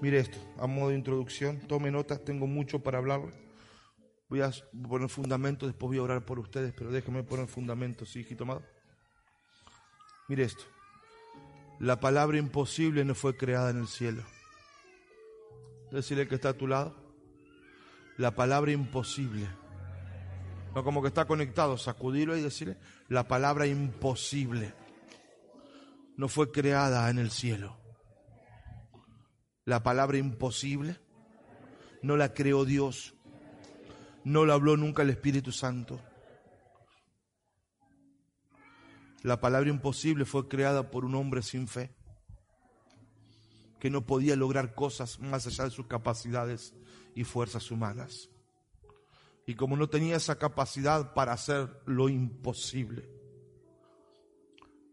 Mire esto, a modo de introducción, tome notas, tengo mucho para hablar. Voy a poner fundamento, después voy a orar por ustedes, pero déjeme poner fundamento, ¿sí, hijito amado? Mire esto, la palabra imposible no fue creada en el cielo. Decirle que está a tu lado, la palabra imposible. No como que está conectado, sacudirlo y decirle, la palabra imposible no fue creada en el cielo. La palabra imposible no la creó Dios, no la habló nunca el Espíritu Santo. La palabra imposible fue creada por un hombre sin fe, que no podía lograr cosas más allá de sus capacidades y fuerzas humanas. Y como no tenía esa capacidad para hacer lo imposible,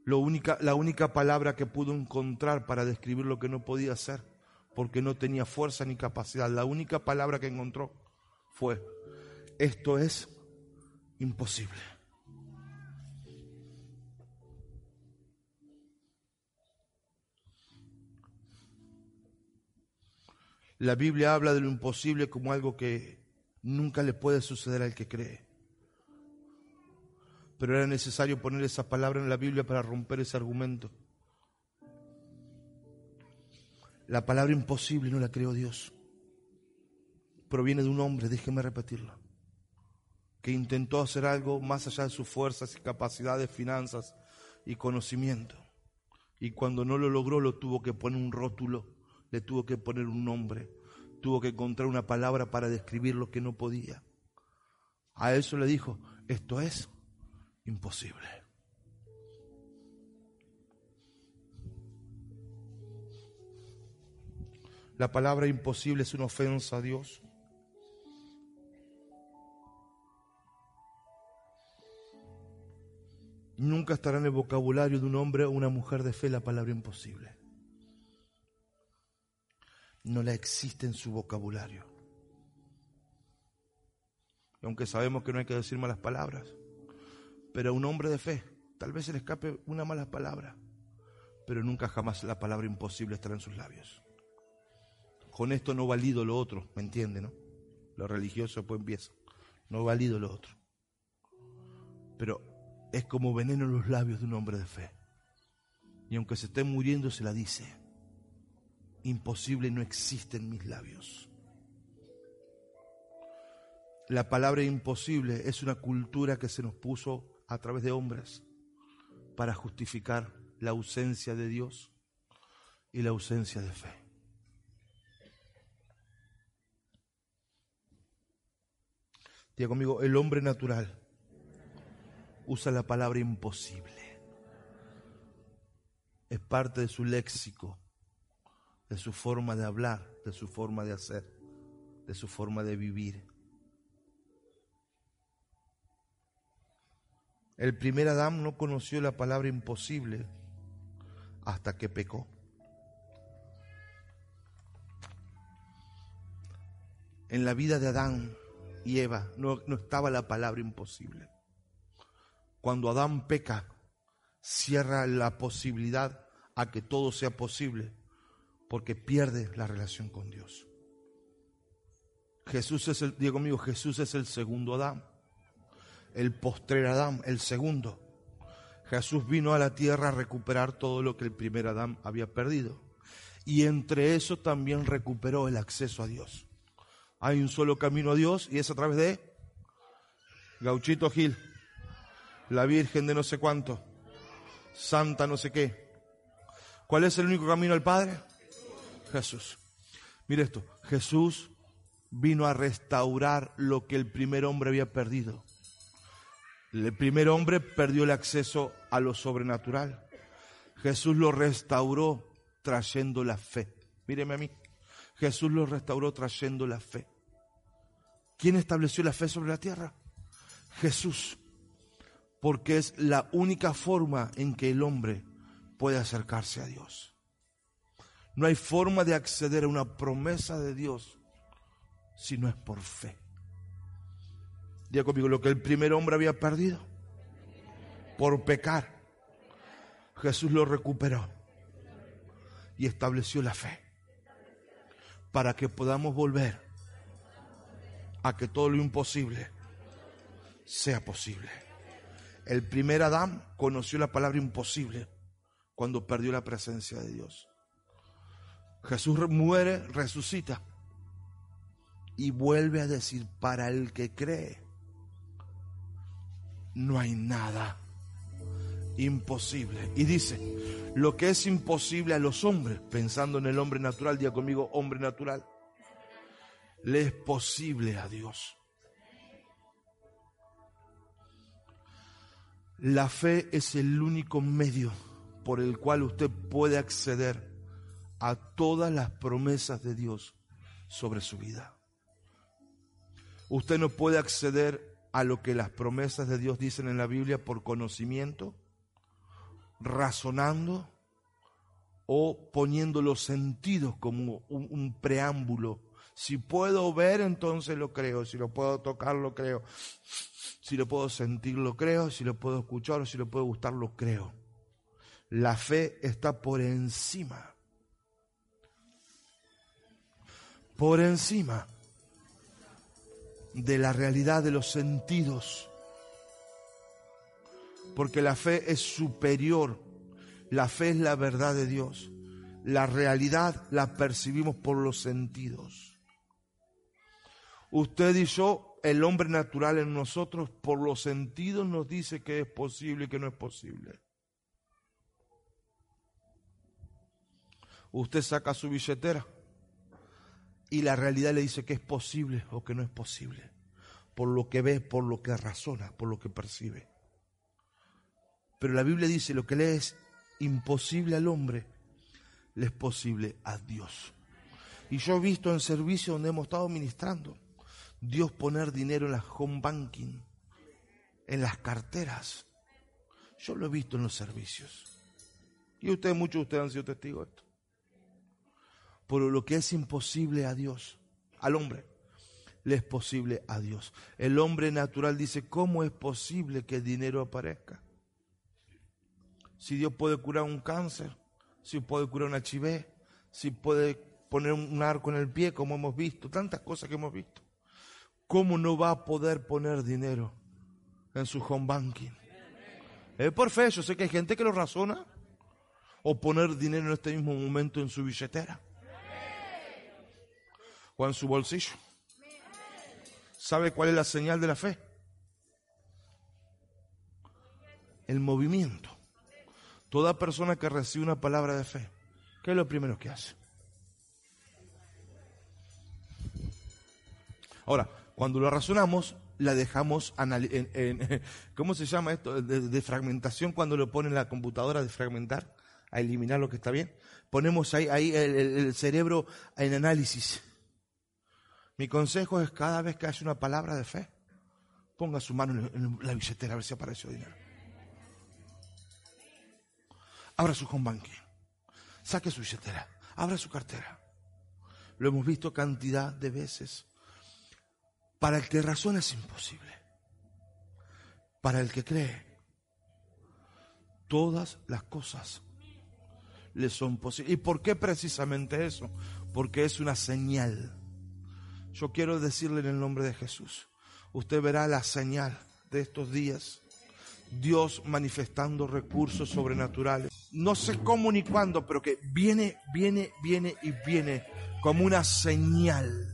lo única, la única palabra que pudo encontrar para describir lo que no podía hacer, porque no tenía fuerza ni capacidad, la única palabra que encontró fue, esto es imposible. La Biblia habla de lo imposible como algo que nunca le puede suceder al que cree. Pero era necesario poner esa palabra en la Biblia para romper ese argumento. La palabra imposible no la creó Dios. Proviene de un hombre, déjeme repetirlo, que intentó hacer algo más allá de sus fuerzas y capacidades, finanzas y conocimiento. Y cuando no lo logró, lo tuvo que poner un rótulo, le tuvo que poner un nombre, tuvo que encontrar una palabra para describir lo que no podía. A eso le dijo, esto es imposible. La palabra imposible es una ofensa a Dios. Nunca estará en el vocabulario de un hombre o una mujer de fe la palabra imposible. No la existe en su vocabulario. Y aunque sabemos que no hay que decir malas palabras, pero a un hombre de fe tal vez se le escape una mala palabra, pero nunca jamás la palabra imposible estará en sus labios. Con esto no valido lo otro, ¿me entiende, no? Lo religioso pues empieza. No valido lo otro. Pero es como veneno en los labios de un hombre de fe. Y aunque se esté muriendo, se la dice. Imposible no existe en mis labios. La palabra imposible es una cultura que se nos puso a través de hombres para justificar la ausencia de Dios y la ausencia de fe. Diga conmigo, el hombre natural usa la palabra imposible. Es parte de su léxico, de su forma de hablar, de su forma de hacer, de su forma de vivir. El primer Adán no conoció la palabra imposible hasta que pecó. En la vida de Adán y Eva no, no estaba la palabra imposible. Cuando Adán peca, cierra la posibilidad a que todo sea posible porque pierde la relación con Dios. Jesús es el, digo conmigo, Jesús es el segundo Adán, el postrer Adán, el segundo. Jesús vino a la tierra a recuperar todo lo que el primer Adán había perdido. Y entre eso también recuperó el acceso a Dios. Hay un solo camino a Dios y es a través de Gauchito Gil, la Virgen de no sé cuánto, Santa no sé qué. ¿Cuál es el único camino al Padre? Jesús. Mire esto, Jesús vino a restaurar lo que el primer hombre había perdido. El primer hombre perdió el acceso a lo sobrenatural. Jesús lo restauró trayendo la fe. Míreme a mí. Jesús lo restauró trayendo la fe. ¿Quién estableció la fe sobre la tierra? Jesús. Porque es la única forma en que el hombre puede acercarse a Dios. No hay forma de acceder a una promesa de Dios si no es por fe. Diga conmigo, lo que el primer hombre había perdido por pecar, Jesús lo recuperó y estableció la fe. Para que podamos volver a que todo lo imposible sea posible. El primer Adán conoció la palabra imposible cuando perdió la presencia de Dios. Jesús muere, resucita y vuelve a decir, para el que cree, no hay nada imposible. Y dice, lo que es imposible a los hombres, pensando en el hombre natural, diga conmigo, hombre natural, le es posible a Dios. La fe es el único medio por el cual usted puede acceder a todas las promesas de Dios sobre su vida. Usted no puede acceder a lo que las promesas de Dios dicen en la Biblia por conocimiento, razonando o poniendo los sentidos como un, preámbulo. Si puedo ver, entonces lo creo. Si lo puedo tocar, lo creo. Si lo puedo sentir, lo creo. Si lo puedo escuchar o si lo puedo gustar, lo creo. La fe está por encima. Por encima de la realidad de los sentidos. Porque la fe es superior. La fe es la verdad de Dios. La realidad la percibimos por los sentidos. Usted y yo, el hombre natural en nosotros, por los sentidos nos dice que es posible y que no es posible. Usted saca su billetera y la realidad le dice que es posible o que no es posible, por lo que ve, por lo que razona, por lo que percibe. Pero la Biblia dice lo que le es imposible al hombre, le es posible a Dios. Y yo he visto en servicio donde hemos estado ministrando, Dios poner dinero en la home banking, en las carteras. Yo lo he visto en los servicios. Y ustedes, muchos de ustedes han sido testigos de esto por lo que es imposible a Dios, al hombre, le es posible a Dios. El hombre natural dice, ¿cómo es posible que el dinero aparezca? Si Dios puede curar un cáncer, si puede curar un HIV, si puede poner un arco en el pie, como hemos visto, tantas cosas que hemos visto. ¿Cómo no va a poder poner dinero en su home banking? Es por fe, yo sé que hay gente que lo razona. O poner dinero en este mismo momento en su billetera o en su bolsillo. ¿Sabe cuál es la señal de la fe? El movimiento. Toda persona que recibe una palabra de fe, ¿qué es lo primero que hace? Ahora, cuando lo razonamos, la dejamos en, ¿cómo se llama esto? De, fragmentación cuando lo pone en la computadora de fragmentar, a eliminar lo que está bien. Ponemos ahí, ahí el cerebro en análisis. Mi consejo es cada vez que haya una palabra de fe, ponga su mano en la billetera a ver si apareció dinero. Abra su home banking. Saque su billetera. Abra su cartera. Lo hemos visto cantidad de veces. Para el que razona es imposible. Para el que cree, todas las cosas le son posibles. ¿Y por qué precisamente eso? Porque es una señal yo quiero decirle en el nombre de Jesús, usted verá la señal de estos días. Dios manifestando recursos sobrenaturales. No sé cómo ni cuándo, pero que viene, viene, viene y viene como una señal.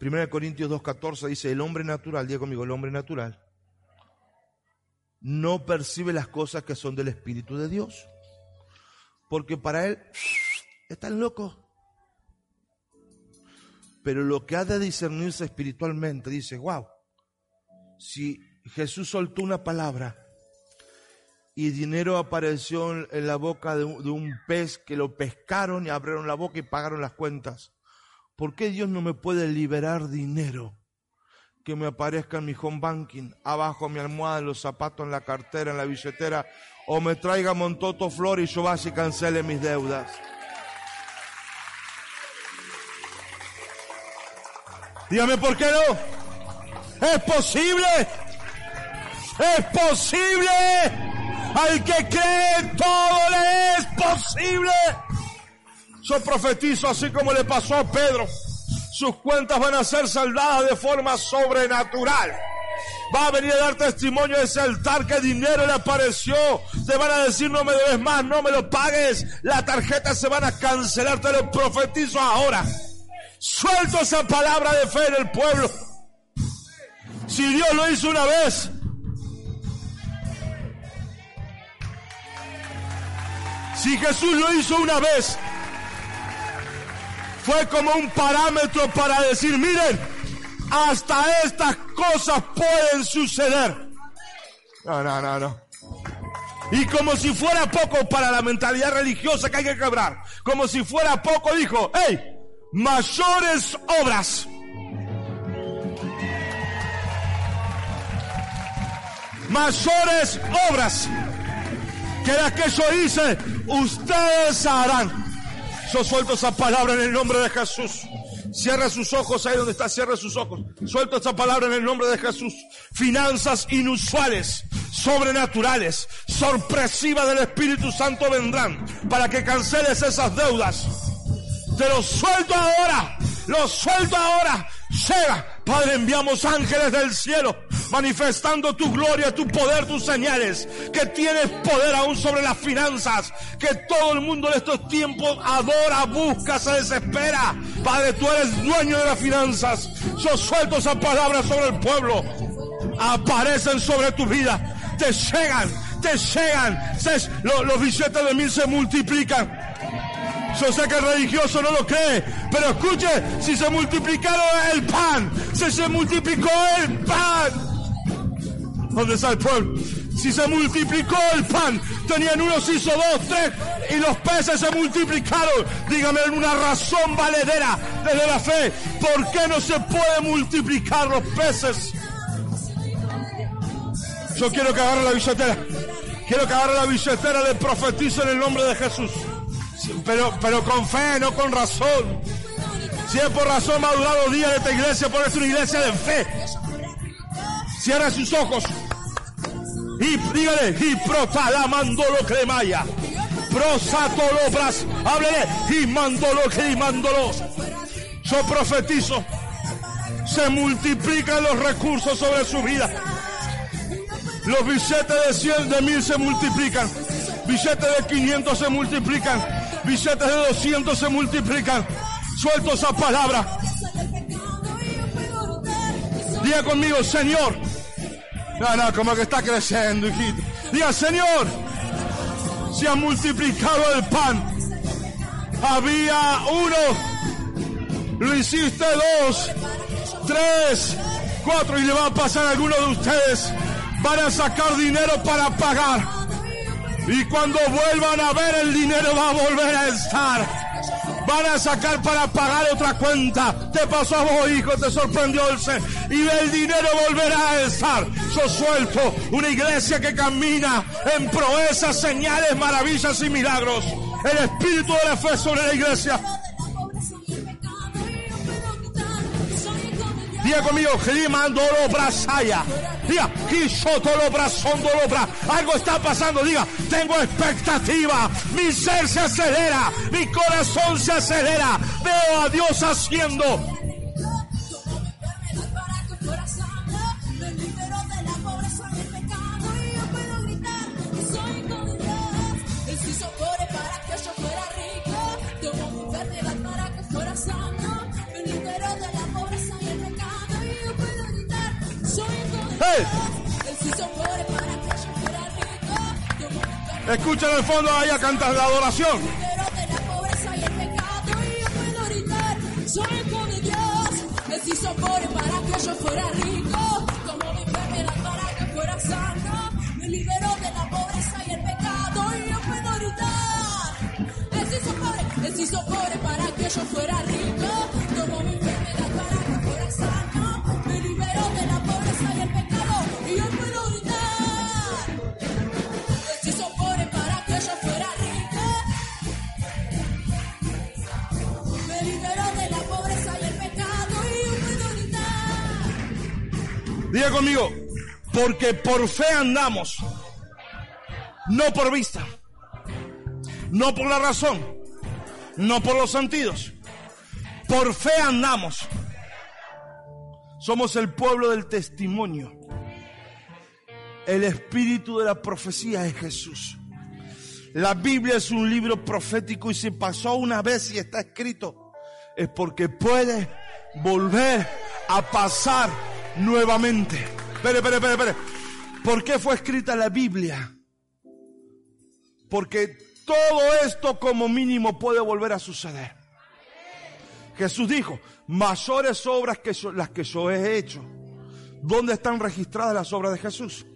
Primera Corintios 2.14 dice, el hombre natural, diga conmigo, el hombre natural, no percibe las cosas que son del Espíritu de Dios. Porque para él están locos. Pero lo que ha de discernirse espiritualmente, dice, wow, si Jesús soltó una palabra y dinero apareció en la boca de un, pez que lo pescaron y abrieron la boca y pagaron las cuentas, ¿por qué Dios no me puede liberar dinero? que me aparezca en mi home banking, abajo mi almohada, en los zapatos, en la cartera, en la billetera, o me traiga Montoto Flor y yo vaya y cancele mis deudas. Dígame por qué no. Es posible. Es posible. Al que cree todo le es posible. Yo profetizo así como le pasó a Pedro. Sus cuentas van a ser saldadas de forma sobrenatural. Va a venir a dar testimonio de ese altar que dinero le apareció. Te van a decir no me debes más, no me lo pagues. La tarjeta se van a cancelar, te lo profetizo ahora. Suelto esa palabra de fe en el pueblo. Si Dios lo hizo una vez, si Jesús lo hizo una vez, fue como un parámetro para decir, miren, hasta estas cosas pueden suceder. No, no, no, no. Y como si fuera poco para la mentalidad religiosa que hay que quebrar, como si fuera poco, dijo, hey, mayores obras. Mayores obras que las que yo hice, ustedes harán. Yo suelto esa palabra en el nombre de Jesús. Cierra sus ojos ahí donde está, cierra sus ojos. Suelto esta palabra en el nombre de Jesús. Finanzas inusuales, sobrenaturales, sorpresivas del Espíritu Santo vendrán para que canceles esas deudas. Te lo suelto ahora, lo suelto ahora. Llega, Padre, enviamos ángeles del cielo manifestando tu gloria, tu poder, tus señales, que tienes poder aún sobre las finanzas, que todo el mundo en estos tiempos adora, busca, se desespera. Padre, tú eres dueño de las finanzas. Yo suelto esa palabra sobre el pueblo. Aparecen sobre tu vida, te llegan, te llegan. Los billetes de mil se multiplican. Yo sé que el religioso no lo cree, pero escuche, si se multiplicaron el pan, si se multiplicó el pan. ¿Dónde está el pueblo? Si se multiplicó el pan, tenían unos hizo dos, tres, y los peces se multiplicaron. Dígame una razón valedera desde la fe. ¿Por qué no se puede multiplicar los peces? Yo quiero que agarre la billetera. Quiero que agarre la billetera, le profetizo en el nombre de Jesús. Pero, pero con fe, no con razón. Si es por razón madurado día de esta iglesia, por eso una iglesia de fe. Cierra sus ojos. Y dígale, y protala mandolo cremaya. Prosatolobras. Háblele, y mandolo que mandolo. Yo profetizo. Se multiplican los recursos sobre su vida. Los billetes de 100 de mil se multiplican. Billetes de 500 se multiplican billetes de 200 se multiplican. Suelto esa palabra. Diga conmigo, Señor. No, como que está creciendo, hijito. Diga, Señor, se ha multiplicado el pan. Había uno, lo hiciste dos, tres, cuatro y le va a pasar a alguno de ustedes. Van a sacar dinero para pagar y cuando vuelvan a ver el dinero va a volver a estar. Van a sacar para pagar otra cuenta. Te pasó a vos, hijo, te sorprendió el ser. Y el dinero volverá a estar. Yo suelto una iglesia que camina en proezas, señales, maravillas y milagros. El espíritu de la fe sobre la iglesia. Diga conmigo, Grimandolo Brasaya. Diga, Bra. Algo está pasando. Diga, tengo expectativa. Mi ser se acelera. Mi corazón se acelera. Veo a Dios haciendo Escucha en el fondo ahí a cantar la adoración. Soy con Dios, Él se hizo pobre para que yo fuera rico, como mi enfermedad para que fuera sano, me liberó de la pobreza y el pecado y yo puedo gritar. Él se hizo pobre, Él se hizo pobre para que yo fuera rico, Diga conmigo, porque por fe andamos, no por vista, no por la razón, no por los sentidos. Por fe andamos. Somos el pueblo del testimonio. El espíritu de la profecía es Jesús. La Biblia es un libro profético y si pasó una vez y está escrito, es porque puede volver a pasar nuevamente. Espere, espere, espere. ¿Por qué fue escrita la Biblia? Porque todo esto como mínimo puede volver a suceder. Jesús dijo, mayores obras que las que yo he hecho. ¿Dónde están registradas las obras de Jesús?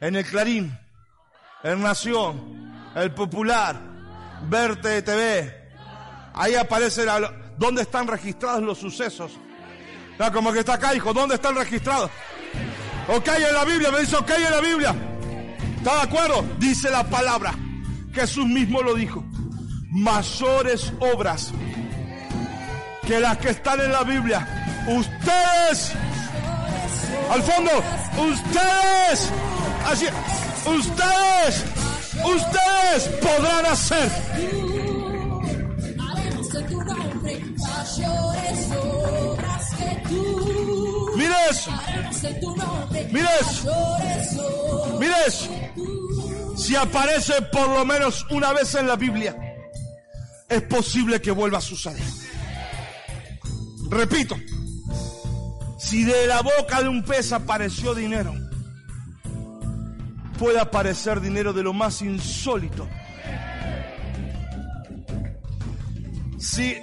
En el Clarín, en Nación, el Popular, Verte TV. Ahí aparece la, dónde están registrados los sucesos. No, como que está acá, hijo, ¿dónde están registrados? Ok en la Biblia, me dice ok en la Biblia. ¿Está de acuerdo? Dice la palabra. Jesús mismo lo dijo. Mayores obras que las que están en la Biblia. Ustedes, al fondo, ustedes, así, ustedes, ustedes podrán hacer. Mire eso. Mire eso. Mire eso. Si aparece por lo menos una vez en la Biblia, es posible que vuelva a suceder. Repito, si de la boca de un pez apareció dinero, puede aparecer dinero de lo más insólito. Si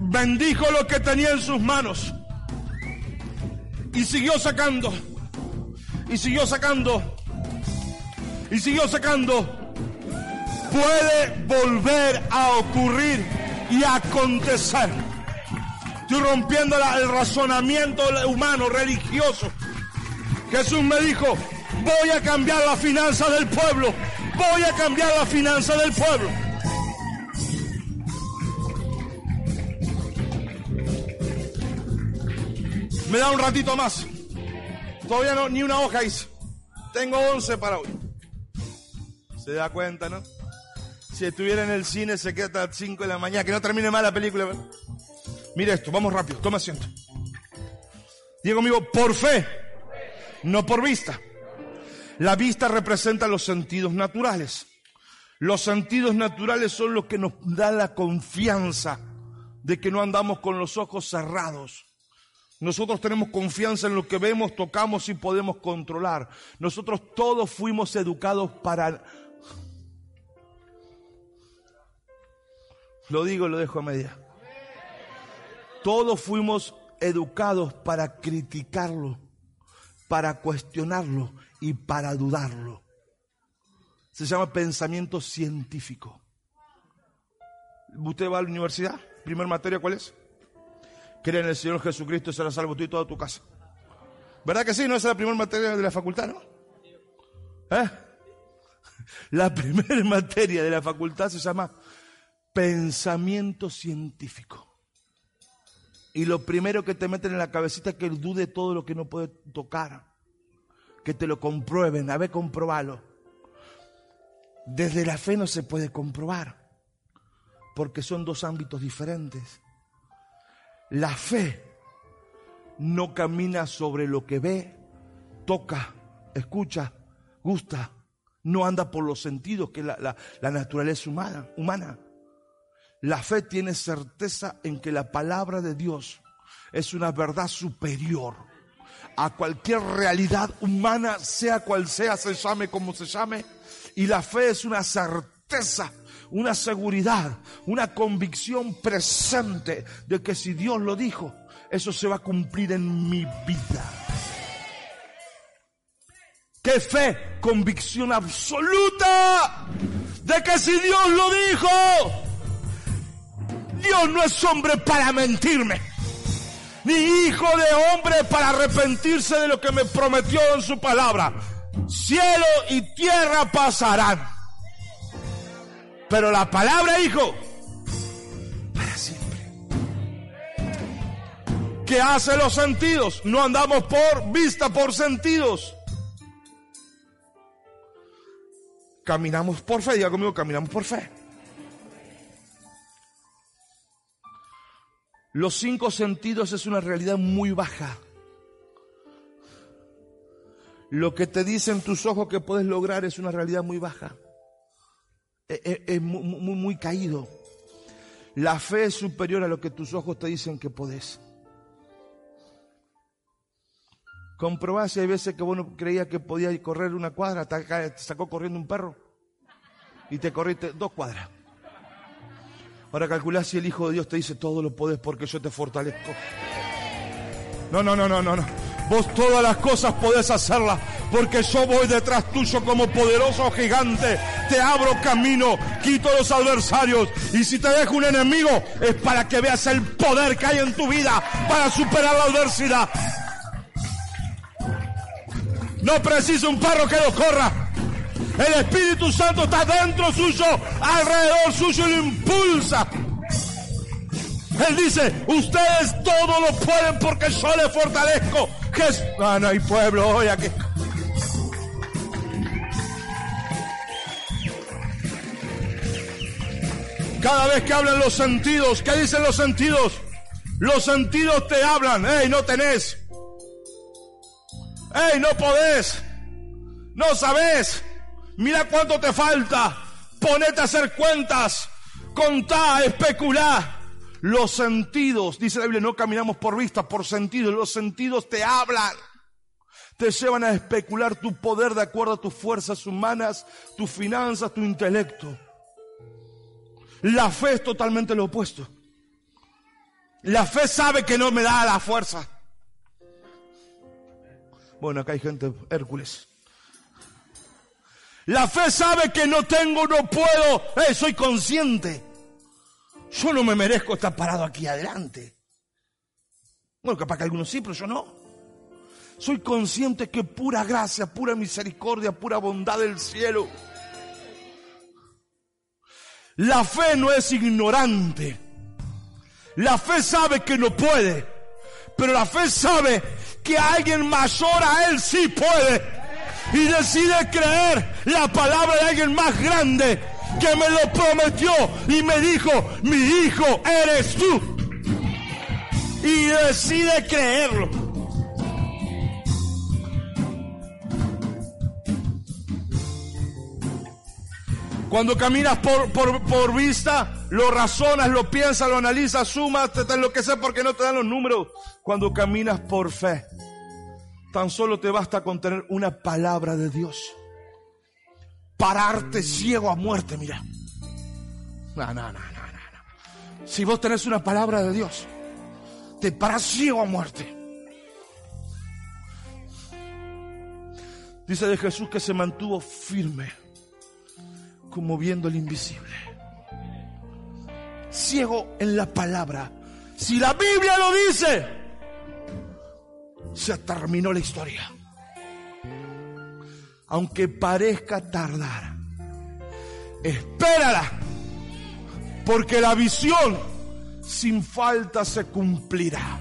bendijo lo que tenía en sus manos y siguió sacando, y siguió sacando, y siguió sacando, puede volver a ocurrir y acontecer. Estoy rompiendo el razonamiento humano, religioso. Jesús me dijo, voy a cambiar la finanza del pueblo. Voy a cambiar la finanza del pueblo. Me da un ratito más. Todavía no, ni una hoja hice. Tengo 11 para hoy. Se da cuenta, ¿no? Si estuviera en el cine se queda hasta las 5 de la mañana. Que no termine mal la película. Mira esto, vamos rápido, toma asiento. Diego amigo, por fe, no por vista. La vista representa los sentidos naturales. Los sentidos naturales son los que nos dan la confianza de que no andamos con los ojos cerrados. Nosotros tenemos confianza en lo que vemos, tocamos y podemos controlar. Nosotros todos fuimos educados para... Lo digo, lo dejo a media. Todos fuimos educados para criticarlo, para cuestionarlo y para dudarlo. Se llama pensamiento científico. ¿Usted va a la universidad? ¿Primer materia cuál es? Cree en el Señor Jesucristo y será salvo tú y toda tu casa. ¿Verdad que sí? ¿No es la primera materia de la facultad, no? ¿Eh? La primera materia de la facultad se llama pensamiento científico. Y lo primero que te meten en la cabecita es que dude todo lo que no puede tocar. Que te lo comprueben, a ver, comprobalo. Desde la fe no se puede comprobar, porque son dos ámbitos diferentes. La fe no camina sobre lo que ve, toca, escucha, gusta, no anda por los sentidos que la, la, la naturaleza humana, humana. La fe tiene certeza en que la palabra de Dios es una verdad superior a cualquier realidad humana, sea cual sea, se llame como se llame. Y la fe es una certeza, una seguridad, una convicción presente de que si Dios lo dijo, eso se va a cumplir en mi vida. ¿Qué fe? Convicción absoluta de que si Dios lo dijo, Dios no es hombre para mentirme, ni hijo de hombre para arrepentirse de lo que me prometió en su palabra. Cielo y tierra pasarán. Pero la palabra, hijo, para siempre. ¿Qué hace los sentidos? No andamos por vista, por sentidos. Caminamos por fe, diga conmigo, caminamos por fe. Los cinco sentidos es una realidad muy baja. Lo que te dicen tus ojos que puedes lograr es una realidad muy baja. Es, e, es muy, muy, muy, caído. La fe es superior a lo que tus ojos te dicen que podés. Comprobás si hay veces que vos no creías que podías correr una cuadra, te sacó corriendo un perro y te corriste dos cuadras. Ahora calculá si el Hijo de Dios te dice todo lo podés porque yo te fortalezco. No, no, no, no, no, no. Vos todas las cosas podés hacerlas porque yo voy detrás tuyo como poderoso gigante. Te abro camino, quito los adversarios y si te dejo un enemigo es para que veas el poder que hay en tu vida para superar la adversidad. No precisa un perro que lo corra. El Espíritu Santo está dentro suyo, alrededor suyo y lo impulsa. Él dice, ustedes todo lo pueden porque yo les fortalezco. Ah, no hay pueblo hoy aquí. Cada vez que hablan los sentidos, ¿qué dicen los sentidos? Los sentidos te hablan, hey, no tenés. Hey, no podés. No sabés. Mira cuánto te falta. Ponete a hacer cuentas. Contá, especulá. Los sentidos, dice la Biblia, no caminamos por vista, por sentidos. Los sentidos te hablan. Te llevan a especular tu poder de acuerdo a tus fuerzas humanas, tus finanzas, tu intelecto. La fe es totalmente lo opuesto. La fe sabe que no me da la fuerza. Bueno, acá hay gente Hércules. La fe sabe que no tengo, no puedo. Eh, soy consciente. Yo no me merezco estar parado aquí adelante. Bueno, capaz que algunos sí, pero yo no. Soy consciente que pura gracia, pura misericordia, pura bondad del cielo. La fe no es ignorante. La fe sabe que no puede. Pero la fe sabe que alguien mayor a él sí puede y decide creer la palabra de alguien más grande que me lo prometió y me dijo, mi hijo eres tú. Y decide creerlo. Cuando caminas por, por, por, vista, lo razonas, lo piensas, lo analizas, sumas, te, lo que sea porque no te dan los números. Cuando caminas por fe, Tan solo te basta con tener una palabra de Dios. Pararte ciego a muerte, mira. No, no, no, no, no. Si vos tenés una palabra de Dios, te paras ciego a muerte. Dice de Jesús que se mantuvo firme, como viendo el invisible. Ciego en la palabra. Si la Biblia lo dice, se terminó la historia. Aunque parezca tardar, espérala, porque la visión sin falta se cumplirá.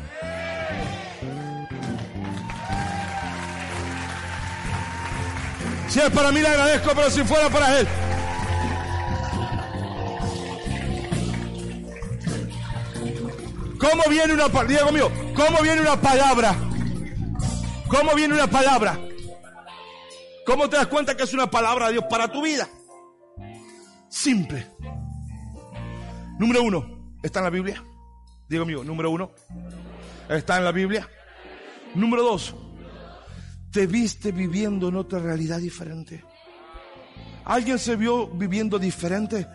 Si es para mí le agradezco, pero si fuera para él. ¿Cómo viene una palabra? mío, ¿cómo viene una palabra? ¿Cómo viene una palabra? ¿Cómo te das cuenta que es una palabra de Dios para tu vida? Simple. Número uno, ¿está en la Biblia? Digo mío, número uno, ¿está en la Biblia? Número dos, ¿te viste viviendo en otra realidad diferente? ¿Alguien se vio viviendo diferente?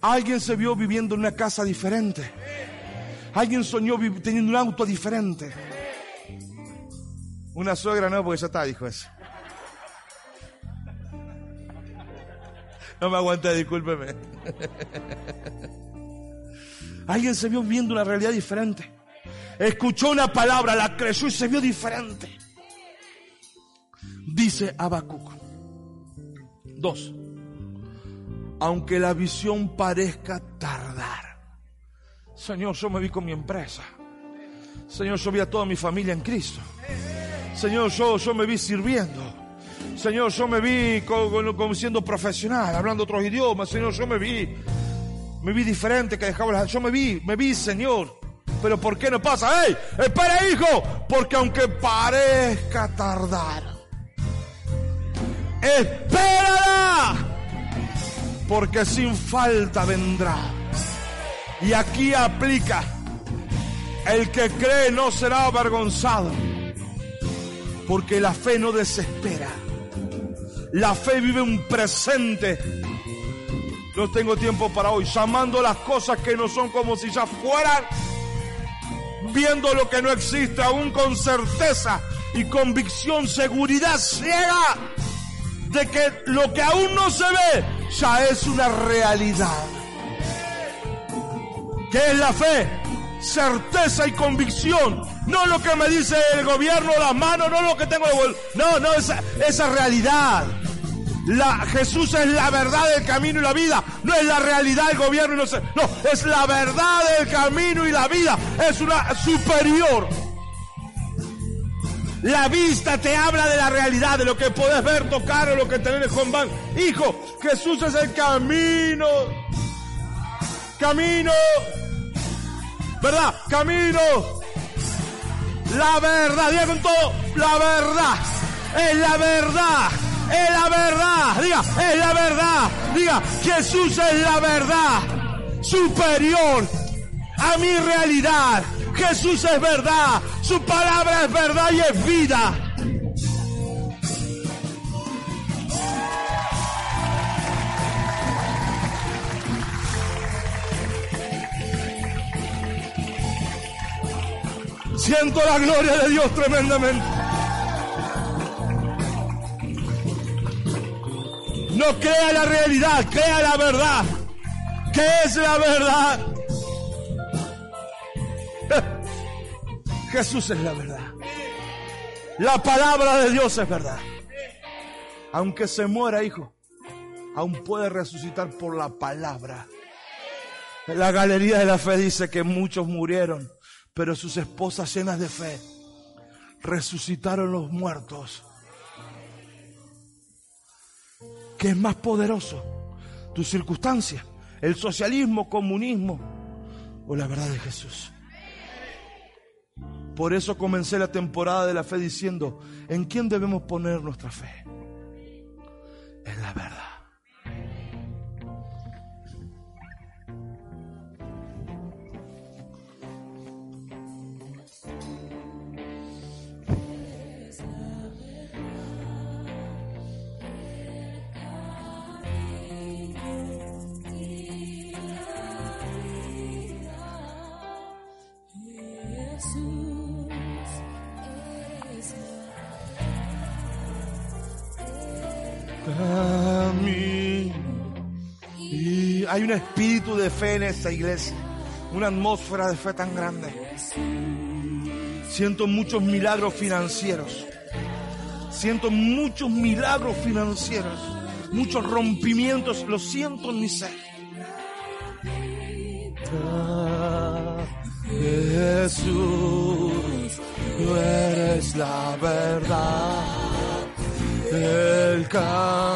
¿Alguien se vio viviendo en una casa diferente? ¿Alguien soñó teniendo un auto diferente? Una suegra no, porque ya está, dijo eso. No me aguanté, discúlpeme. Alguien se vio viendo una realidad diferente. Escuchó una palabra, la creyó y se vio diferente. Dice Habacuc. Dos. Aunque la visión parezca tardar. Señor, yo me vi con mi empresa. Señor, yo vi a toda mi familia en Cristo. Señor, yo, yo me vi sirviendo. Señor, yo me vi como, siendo profesional, hablando otros idiomas. Señor, yo me vi, me vi diferente que dejaba las... Yo me vi, me vi, Señor. Pero ¿por qué no pasa? ¡Ey! ¡Espera, hijo! Porque aunque parezca tardar, espera Porque sin falta vendrá. Y aquí aplica, el que cree no será avergonzado, porque la fe no desespera. La fe vive un presente. No tengo tiempo para hoy, llamando las cosas que no son como si ya fueran, viendo lo que no existe aún con certeza y convicción, seguridad ciega de que lo que aún no se ve ya es una realidad. ¿Qué es la fe? Certeza y convicción. No lo que me dice el gobierno, las manos, no lo que tengo de No, no, esa, esa realidad. Jesús es la verdad del camino y la vida. No es la realidad del gobierno y no sé. No, es la verdad del camino y la vida. Es una superior. La vista te habla de la realidad, de lo que puedes ver, tocar o lo que tenés con van. Hijo, Jesús es el camino camino, ¿verdad? Camino, la verdad, diga con todo, la verdad, es la verdad, es la verdad, diga, es la verdad, diga, Jesús es la verdad, superior a mi realidad. Jesús es verdad, su palabra es verdad y es vida. Siento la gloria de Dios tremendamente. No crea la realidad, crea la verdad. ¿Qué es la verdad? Jesús es la verdad. La palabra de Dios es verdad. Aunque se muera, hijo, aún puede resucitar por la palabra. La galería de la fe dice que muchos murieron pero sus esposas llenas de fe resucitaron los muertos. ¿Qué es más poderoso? ¿Tu circunstancia? ¿El socialismo, comunismo o la verdad de Jesús? Por eso comencé la temporada de la fe diciendo, ¿en quién debemos poner nuestra fe? Fe en esta iglesia, una atmósfera de fe tan grande. Siento muchos milagros financieros. Siento muchos milagros financieros, muchos rompimientos, lo siento en mi ser. Jesús, tú eres la verdad el camino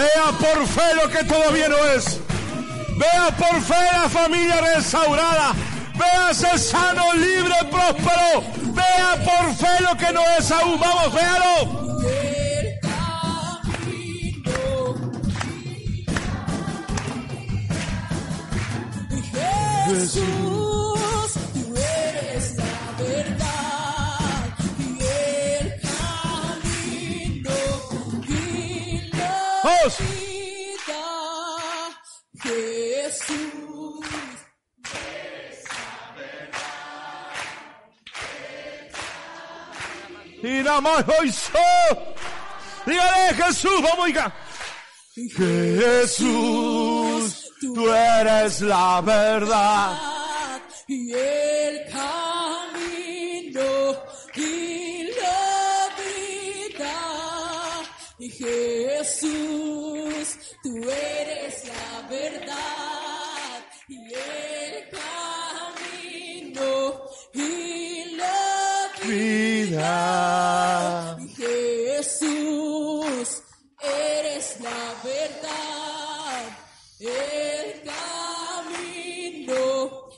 Vea por fe lo que todavía no es. Vea por fe la familia restaurada. Véase sano, libre, próspero. Vea por fe lo que no es aún. Vamos, véalo. Jesús, Dígale Jesús, vamos. Jesús, tú eres la verdad. y el camino y la vida. Y Jesús, tú eres la verdad y el camino y la Vida. Y Jesús, eres la verdad, el camino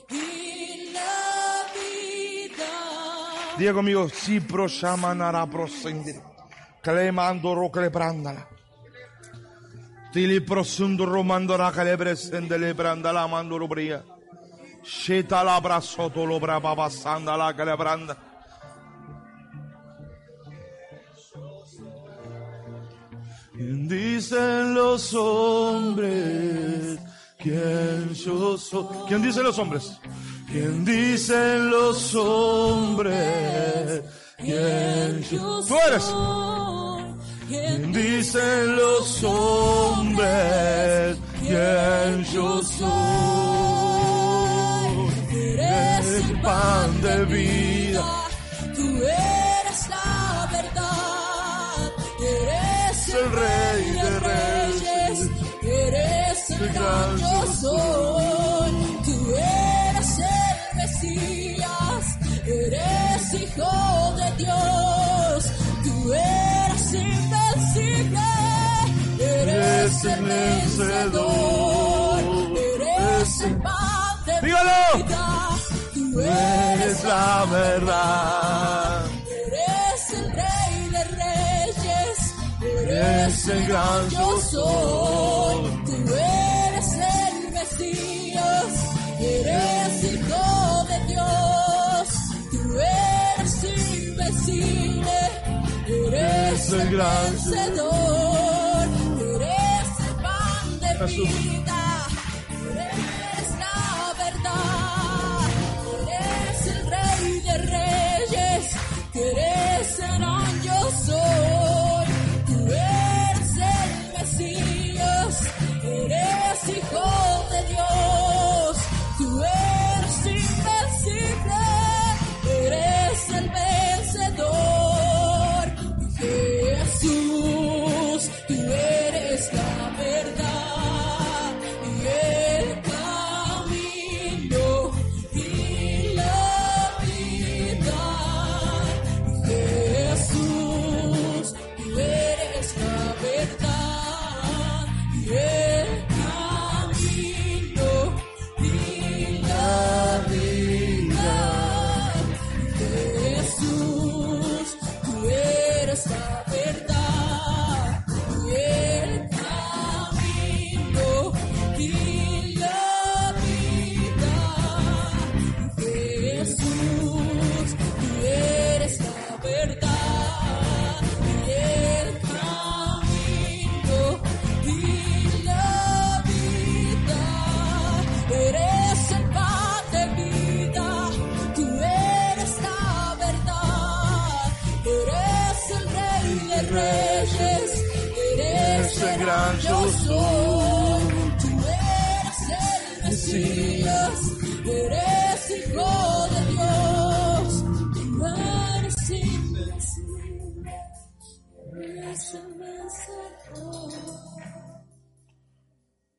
y la vida. Diga conmigo, si proshamanara prosendere. Clemando rocle prandala. Tili prosunduro mandora calebre sendele brandala mandoro bria. Sheta la brasoto lo brava passanda la calebranda. ¿Quién dicen los hombres? ¿Quién yo soy? ¿Quién dicen los hombres? ¿Quién dicen los hombres? ¿Quién yo Tú eres. ¿Quién dicen los hombres? ¿Quién yo soy? Eres El pan de vida. Tú eres eres El rey de reyes. eres el gran yo soy. Tú eres el Mesías, eres hijo de Dios. Tú eres invencible, eres el vencedor, eres el pan de vida. Tú Eres la verdad. Eres Eres el gran yo soy. Tú eres el Mesías, eres hijo de Dios. Tú eres invencible, eres el gran vencedor. Eres el pan de vida,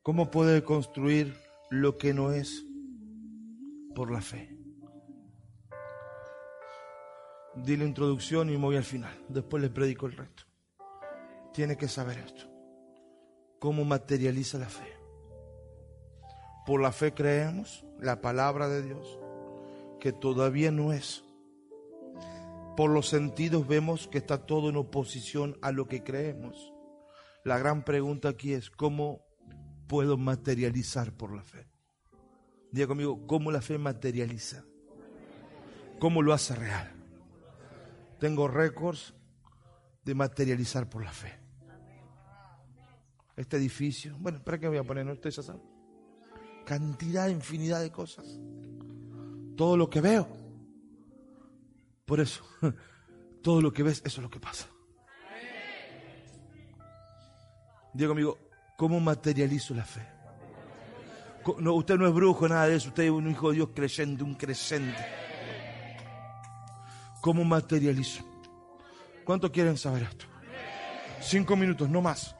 ¿Cómo puede construir lo que no es? Por la fe. Di la introducción y me voy al final. Después le predico el resto. Tiene que saber esto. ¿Cómo materializa la fe? Por la fe creemos la palabra de Dios, que todavía no es. Por los sentidos vemos que está todo en oposición a lo que creemos. La gran pregunta aquí es, ¿cómo puedo materializar por la fe? Diga conmigo, ¿cómo la fe materializa? ¿Cómo lo hace real? Tengo récords de materializar por la fe. Este edificio, bueno, ¿para qué voy a poner? Ustedes ya saben. Cantidad, infinidad de cosas. Todo lo que veo. Por eso, todo lo que ves, eso es lo que pasa. Diga conmigo, ¿cómo materializo la fe? No, usted no es brujo, nada de eso. Usted es un hijo de Dios creyente, un creyente. ¿Cómo materializo? ¿Cuánto quieren saber esto? Cinco minutos, no más.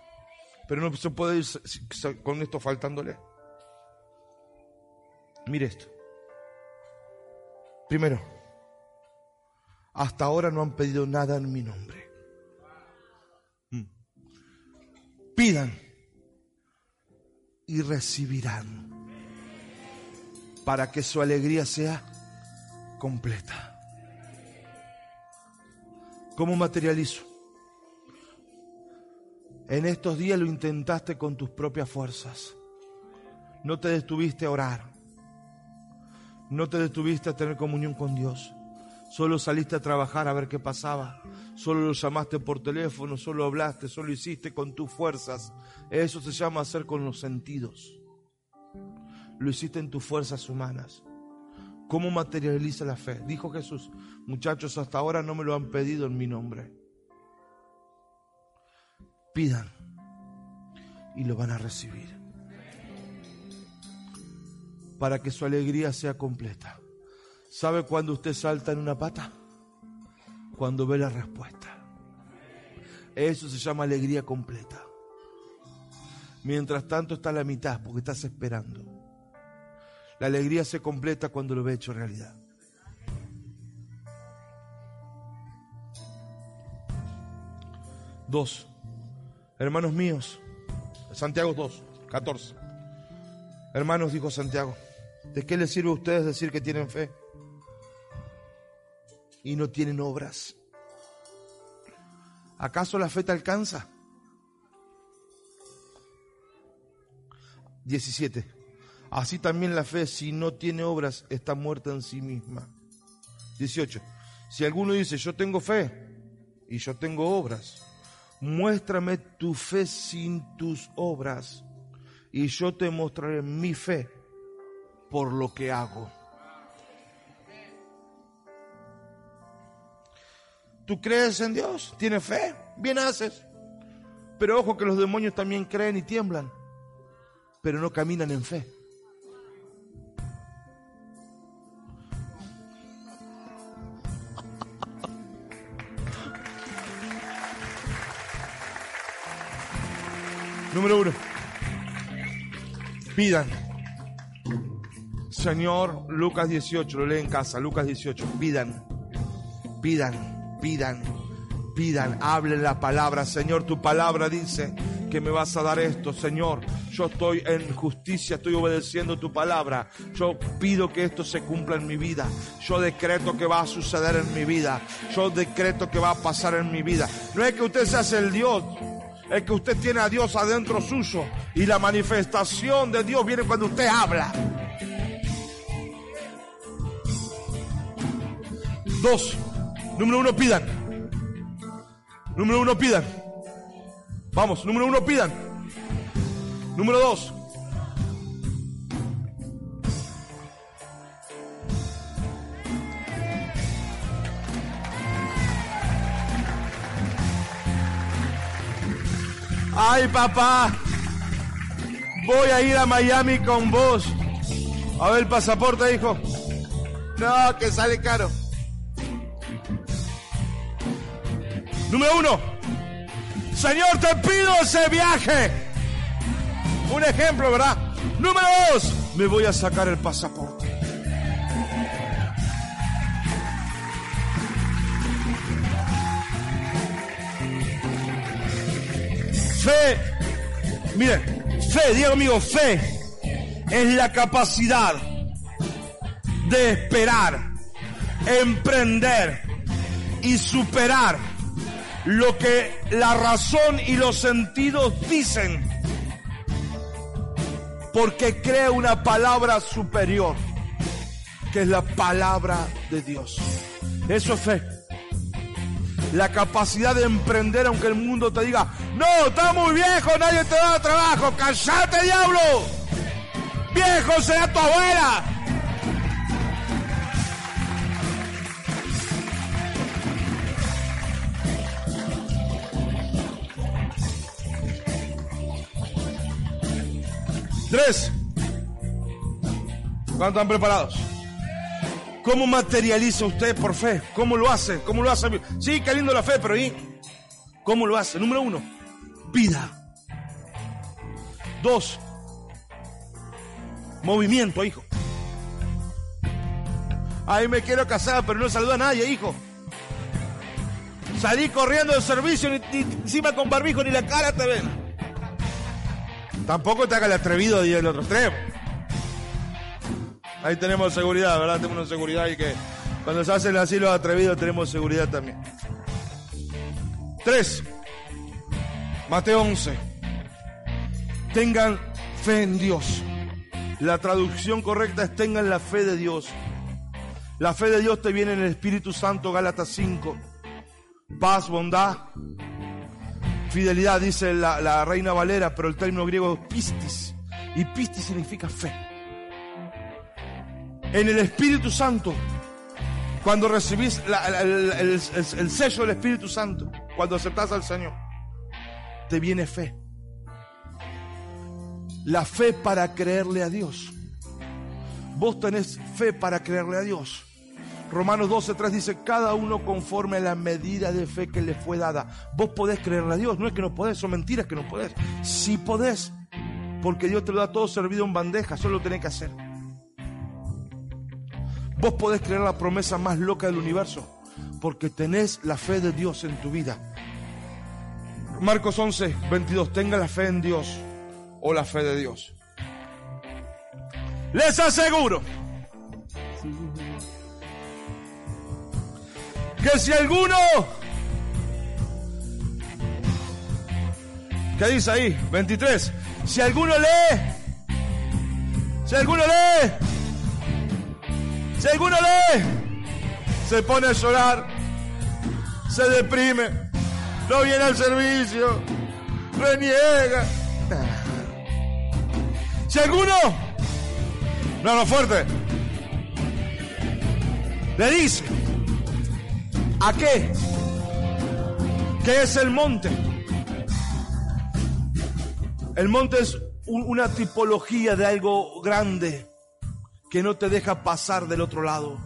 Pero no se puede ir con esto faltándole. Mire esto. Primero, hasta ahora no han pedido nada en mi nombre. Mm. Pidan y recibirán para que su alegría sea completa. ¿Cómo materializo? En estos días lo intentaste con tus propias fuerzas. No te detuviste a orar. No te detuviste a tener comunión con Dios. Solo saliste a trabajar a ver qué pasaba. Solo lo llamaste por teléfono, solo hablaste, solo hiciste con tus fuerzas. Eso se llama hacer con los sentidos. Lo hiciste en tus fuerzas humanas. ¿Cómo materializa la fe? Dijo Jesús, muchachos, hasta ahora no me lo han pedido en mi nombre. Pidan y lo van a recibir. Para que su alegría sea completa. ¿Sabe cuándo usted salta en una pata? Cuando ve la respuesta. Eso se llama alegría completa. Mientras tanto está a la mitad porque estás esperando. La alegría se completa cuando lo ve hecho realidad. Dos, hermanos míos, Santiago 2, 14. Hermanos, dijo Santiago, ¿de qué les sirve a ustedes decir que tienen fe y no tienen obras? ¿Acaso la fe te alcanza? 17. Así también la fe, si no tiene obras, está muerta en sí misma. 18. Si alguno dice, yo tengo fe y yo tengo obras, muéstrame tu fe sin tus obras y yo te mostraré mi fe por lo que hago. ¿Tú crees en Dios? ¿Tienes fe? Bien haces. Pero ojo que los demonios también creen y tiemblan, pero no caminan en fe. Número uno. Pidan. Señor, Lucas 18, lo lee en casa, Lucas 18. Pidan, pidan, pidan, pidan, hablen la palabra. Señor, tu palabra dice que me vas a dar esto, Señor. Yo estoy en justicia, estoy obedeciendo tu palabra. Yo pido que esto se cumpla en mi vida. Yo decreto que va a suceder en mi vida. Yo decreto que va a pasar en mi vida. No es que usted se hace el Dios es que usted tiene a Dios adentro suyo y la manifestación de Dios viene cuando usted habla. Dos, número uno, pidan. Número uno, pidan. Vamos, número uno, pidan. Número dos, Ay, papá, voy a ir a Miami con vos. A ver el pasaporte, hijo. No, que sale caro. Número uno. Señor, te pido ese viaje. Un ejemplo, ¿verdad? Número dos. Me voy a sacar el pasaporte. Fe Mire, fe, diga conmigo, fe es la capacidad de esperar, emprender y superar lo que la razón y los sentidos dicen. Porque crea una palabra superior, que es la palabra de Dios. Eso es fe. La capacidad de emprender aunque el mundo te diga, no, está muy viejo, nadie te da trabajo, callate diablo. Viejo será tu abuela. Tres. ¿Cuántos están preparados? ¿Cómo materializa usted por fe? ¿Cómo lo hace? ¿Cómo lo hace? Sí, qué lindo la fe, pero ¿y cómo lo hace? Número uno, vida. Dos, movimiento, hijo. Ahí me quiero casar, pero no saluda a nadie, hijo. Salí corriendo del servicio, ni- encima con barbijo, ni la cara te ven. Tampoco te haga el atrevido y el otro extremo. Ahí tenemos seguridad, ¿verdad? Tenemos una seguridad y que cuando se hacen así los atrevidos tenemos seguridad también. Tres. Mateo 11. Tengan fe en Dios. La traducción correcta es tengan la fe de Dios. La fe de Dios te viene en el Espíritu Santo, Gálatas 5. Paz, bondad, fidelidad, dice la, reina Valera, pero el término griego es pistis. Y pistis significa fe. En el Espíritu Santo, cuando recibís el- el sello del Espíritu Santo, cuando aceptás al Señor, te viene fe. La fe para creerle a Dios. Vos tenés fe para creerle a Dios. Romanos 12.3 dice, cada uno conforme a la medida de fe que le fue dada. Vos podés creerle a Dios, no es que no podés, son mentiras que no podés. Sí podés, porque Dios te lo da todo servido en bandeja, solo lo tenés que hacer. Vos podés creer la promesa más loca del universo, porque tenés la fe de Dios en tu vida. Marcos 11, 22, tenga la fe en Dios o la fe de Dios. Les aseguro que si alguno, ¿qué dice ahí? 23, si alguno lee, si alguno lee, si alguno lee, se pone a llorar, se deprime, no viene al servicio, reniega. Si alguno, no, no fuerte, le dice, ¿a qué? ¿Qué es el monte? El monte es un- una tipología de algo grande que no te deja pasar del otro lado.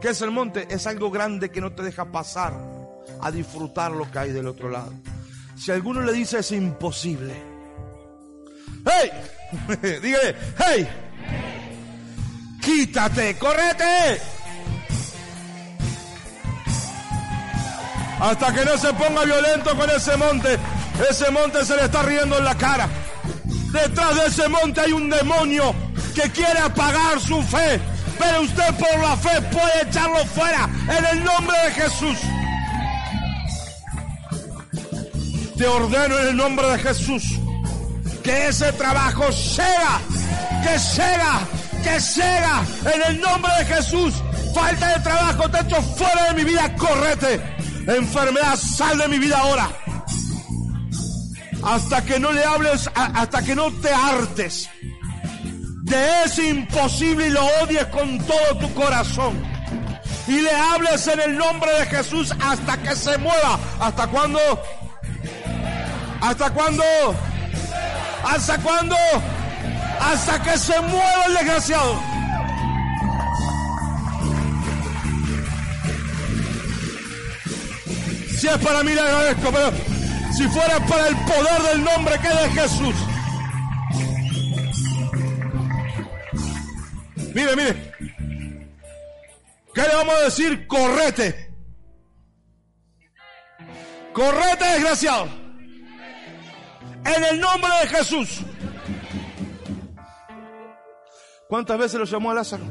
¿Qué es el monte? Es algo grande que no te deja pasar a disfrutar lo que hay del otro lado. Si alguno le dice es imposible. ¡Hey! Dígale, ¡hey! ¡Quítate! ¡Correte! Hasta que no se ponga violento con ese monte. Ese monte se le está riendo en la cara. Detrás de ese monte hay un demonio que quiere apagar su fe. Pero usted por la fe puede echarlo fuera en el nombre de Jesús. Te ordeno en el nombre de Jesús que ese trabajo llega, que llega, que llega en el nombre de Jesús. Falta de trabajo, te echo fuera de mi vida, correte. Enfermedad, sal de mi vida ahora. Hasta que no le hables, hasta que no te hartes de ese imposible y lo odies con todo tu corazón. Y le hables en el nombre de Jesús hasta que se mueva. ¿Hasta cuándo? ¿Hasta cuándo? ¿Hasta cuándo? Hasta que se mueva el desgraciado. Si es para mí le agradezco, pero si fuera para el poder del nombre que es de Jesús. Mire, mire. ¿Qué le vamos a decir? Correte. Correte, desgraciado. En el nombre de Jesús. ¿Cuántas veces lo llamó a Lázaro?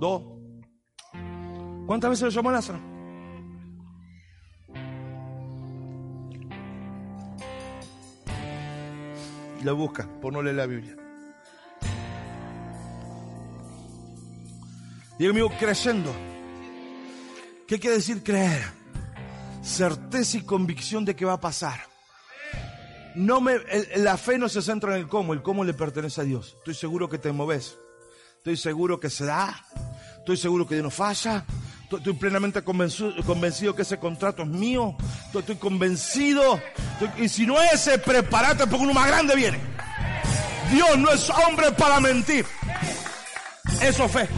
Dos. ¿Cuántas veces lo llamó Lázaro? Lo busca, por no leer la Biblia. Digo amigo, creyendo. ¿Qué quiere decir creer? Certeza y convicción de que va a pasar. No me, la fe no se centra en el cómo, el cómo le pertenece a Dios. Estoy seguro que te moves. Estoy seguro que se da. Estoy seguro que Dios no falla. Estoy, plenamente convencido, que ese contrato es mío. Estoy, convencido. Y si no es ese, prepárate porque uno más grande viene. Dios no es hombre para mentir. Eso es fe.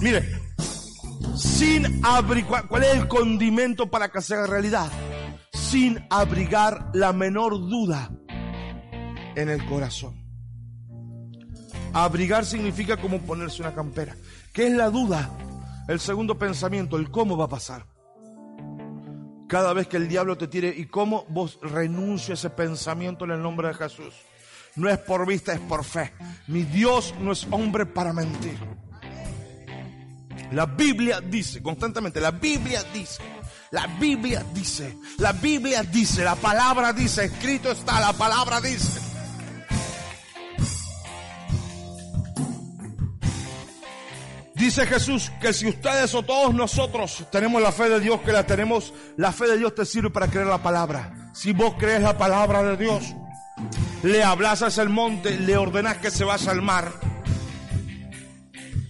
Mire, sin abrigar, ¿cuál es el condimento para que se haga realidad? Sin abrigar la menor duda en el corazón. Abrigar significa como ponerse una campera. ¿Qué es la duda? El segundo pensamiento, el cómo va a pasar. Cada vez que el diablo te tire y cómo vos renuncias a ese pensamiento en el nombre de Jesús. No es por vista, es por fe. Mi Dios no es hombre para mentir. La Biblia dice, constantemente, la Biblia dice, la Biblia dice, la Biblia dice, la palabra dice, escrito está, la palabra dice. Dice Jesús que si ustedes o todos nosotros tenemos la fe de Dios, que la tenemos, la fe de Dios te sirve para creer la palabra. Si vos crees la palabra de Dios, le hacia el monte, le ordenas que se vaya al mar,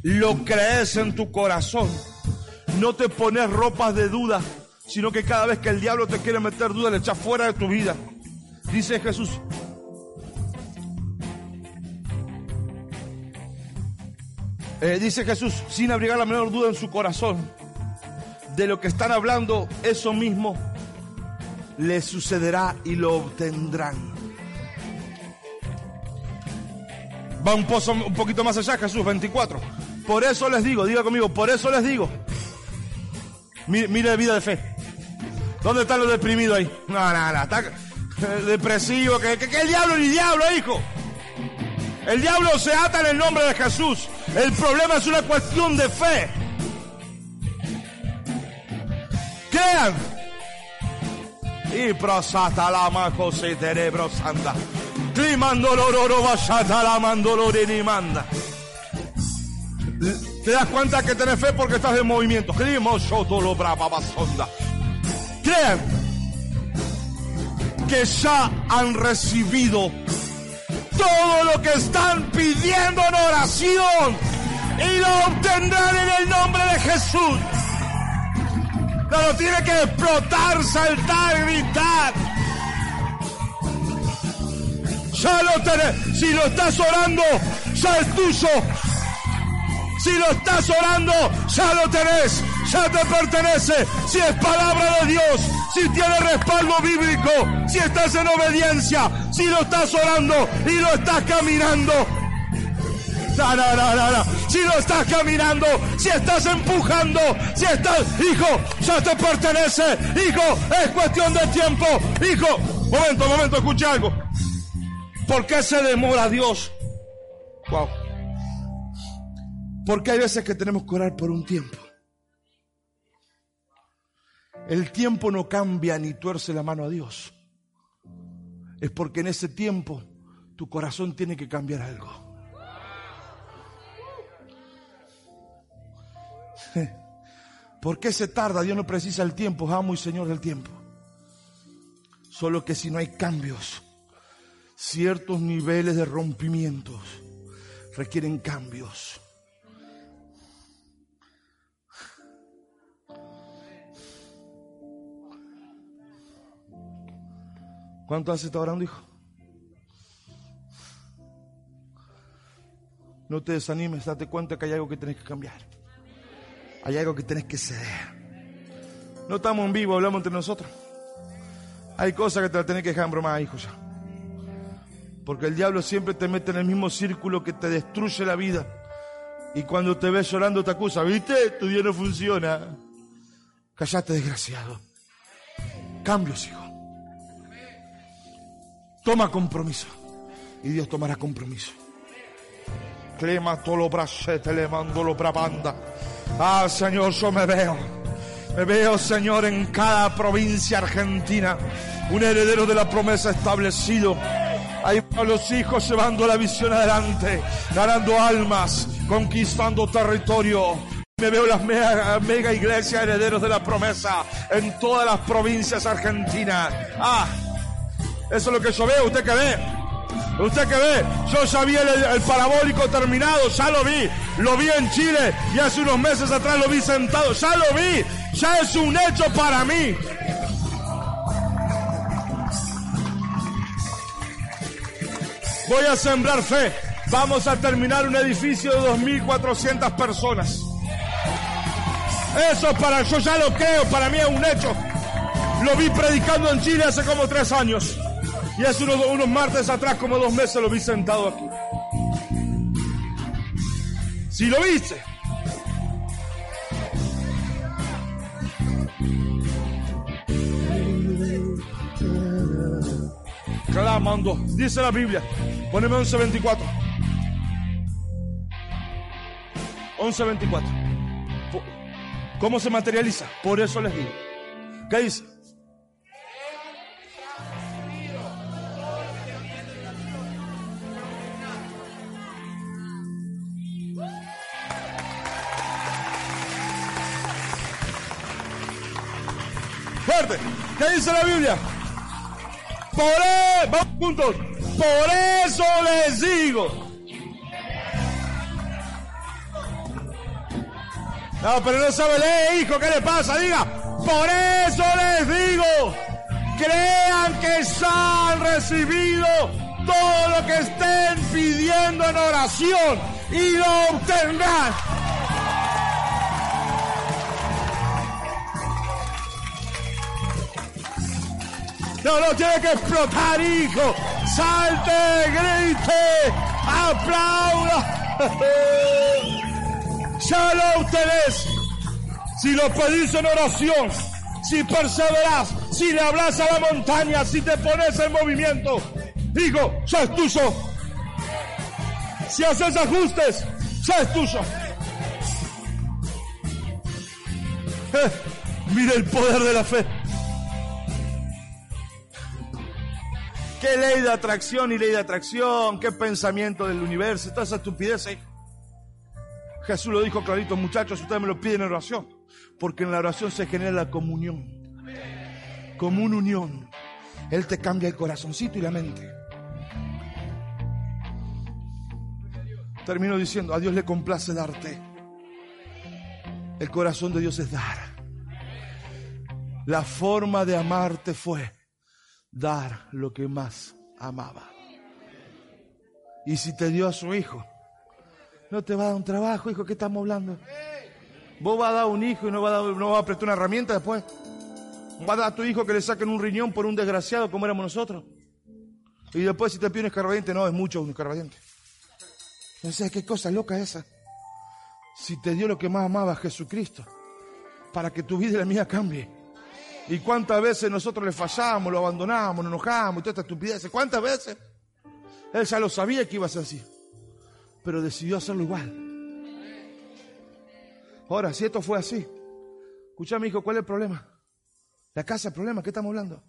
lo crees en tu corazón, no te pones ropas de duda, sino que cada vez que el diablo te quiere meter duda, le echas fuera de tu vida. Dice Jesús, Eh, dice Jesús, sin abrigar la menor duda en su corazón, de lo que están hablando, eso mismo les sucederá y lo obtendrán. Va un, pozo, un poquito más allá, Jesús 24. Por eso les digo, diga conmigo, por eso les digo. Mire, vida de fe. ¿Dónde están los deprimidos ahí? No, no, no, está eh, depresivo. que- que el diablo ni diablo, hijo? El diablo se ata en el nombre de Jesús. El problema es una cuestión de fe. Crean. Y prosata la maco se cerebro santa. Climandolororo basata la mandolore ni manda. Te das cuenta que tenés fe porque estás en movimiento. Climo lo brava basonda. Crean que ya han recibido todo lo que están pidiendo en oración y lo obtendrán en el nombre de Jesús. Pero tiene que explotar, saltar, gritar. Ya lo tenés. Si lo estás orando, ya es tuyo. Si lo estás orando, ya lo tenés. Ya te pertenece. Si es palabra de Dios, si tiene respaldo bíblico, si estás en obediencia, si lo estás orando y lo estás caminando. Si lo estás caminando, si estás empujando, si estás, hijo, ya te pertenece, hijo, es cuestión de tiempo, hijo. Momento, momento, escucha algo. ¿Por qué se demora Dios? Wow. Porque hay veces que tenemos que orar por un tiempo. El tiempo no cambia ni tuerce la mano a Dios. Es porque en ese tiempo tu corazón tiene que cambiar algo. ¿Por qué se tarda? Dios no precisa el tiempo, amo y Señor del tiempo. Solo que si no hay cambios, ciertos niveles de rompimientos requieren cambios. ¿Cuánto hace está orando, hijo? No te desanimes, date cuenta que hay algo que tenés que cambiar. Hay algo que tenés que ceder. No estamos en vivo, hablamos entre nosotros. Hay cosas que te las tenés que dejar en broma, hijo, ya. Porque el diablo siempre te mete en el mismo círculo que te destruye la vida. Y cuando te ves llorando te acusa, ¿viste? Tu día no funciona. Callate, desgraciado. cambios, hijo. Toma compromiso. Y Dios tomará compromiso. Clema tolo brachete, le mando lo brabanda. Ah, Señor, yo me veo. Me veo, Señor, en cada provincia argentina. Un heredero de la promesa establecido. Ahí van los hijos llevando la visión adelante, ganando almas, conquistando territorio. Me veo las mega, mega iglesias herederos de la promesa en todas las provincias argentinas. Ah, eso es lo que yo veo. ¿Usted qué ve? ¿Usted qué ve? Yo ya vi el, el parabólico terminado, ya lo vi. Lo vi en Chile y hace unos meses atrás lo vi sentado. Ya lo vi. Ya es un hecho para mí. Voy a sembrar fe. Vamos a terminar un edificio de 2.400 personas. Eso para, yo ya lo creo, para mí es un hecho. Lo vi predicando en Chile hace como tres años. Y hace unos, unos martes atrás, como dos meses, lo vi sentado aquí. Si lo viste. Clamando. Dice la Biblia. Poneme 11.24. 11.24. Po- ¿Cómo se materializa? Por eso les digo. ¿Qué dice? ¿Qué dice la Biblia? Por eso, vamos juntos. Por eso les digo. No, pero no sabe leer, hijo, ¿qué le pasa? Diga, por eso les digo, crean que ya han recibido todo lo que estén pidiendo en oración y lo obtendrán. No, no, tiene que explotar, hijo. Salte, grite, aplauda. Ya lo obtenés. Si lo pedís en oración, si perseverás, si le hablas a la montaña, si te pones en movimiento, hijo, ya es tuyo. Si haces ajustes, ya es tuyo. Eh, mira el poder de la fe. ¿Qué ley de atracción y ley de atracción? ¿Qué pensamiento del universo? Toda esa estupidez. ¿eh? Jesús lo dijo clarito, muchachos, ustedes me lo piden en oración. Porque en la oración se genera la comunión. Como una unión. Él te cambia el corazoncito y la mente. Termino diciendo, a Dios le complace darte. El corazón de Dios es dar. La forma de amarte fue dar lo que más amaba. Y si te dio a su hijo, no te va a dar un trabajo, hijo, ¿qué estamos hablando? Vos vas a dar un hijo y no vas a, no vas a prestar una herramienta después. Vas a dar a tu hijo que le saquen un riñón por un desgraciado como éramos nosotros. Y después si te pide un escarbadiente, no, es mucho un escarbadiente. Entonces, qué cosa loca esa. Si te dio lo que más amaba Jesucristo, para que tu vida y la mía cambie. Y cuántas veces nosotros le fallamos, lo abandonamos, nos enojamos, toda esta estupidez. ¿Cuántas veces? Él ya lo sabía que iba a ser así. Pero decidió hacerlo igual. Ahora, si esto fue así, escucha, hijo, ¿cuál es el problema? La casa, problema, ¿qué estamos hablando?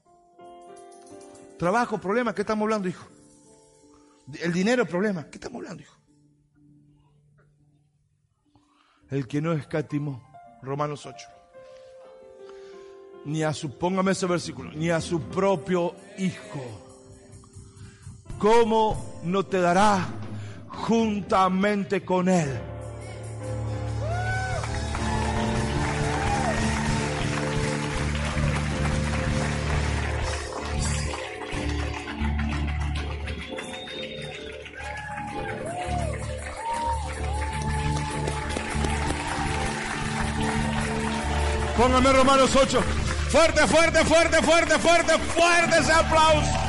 Trabajo, problema, ¿qué estamos hablando, hijo? El dinero, problema, ¿qué estamos hablando, hijo? El que no escatimó, Romanos 8 ni a su, póngame ese versículo, ni a su propio hijo. ¿Cómo no te dará juntamente con él? Póngame Romanos 8. Fuerte, fuerte, fuerte, fuerte, fuerte, fuerte ese aplauso.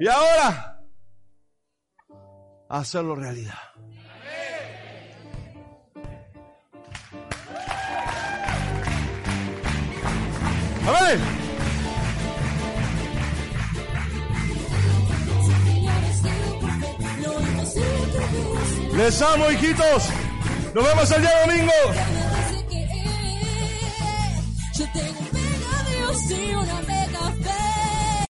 Y ahora, hacerlo realidad. Amén. Les amo, hijitos. Nos vemos el día domingo. Yo tengo un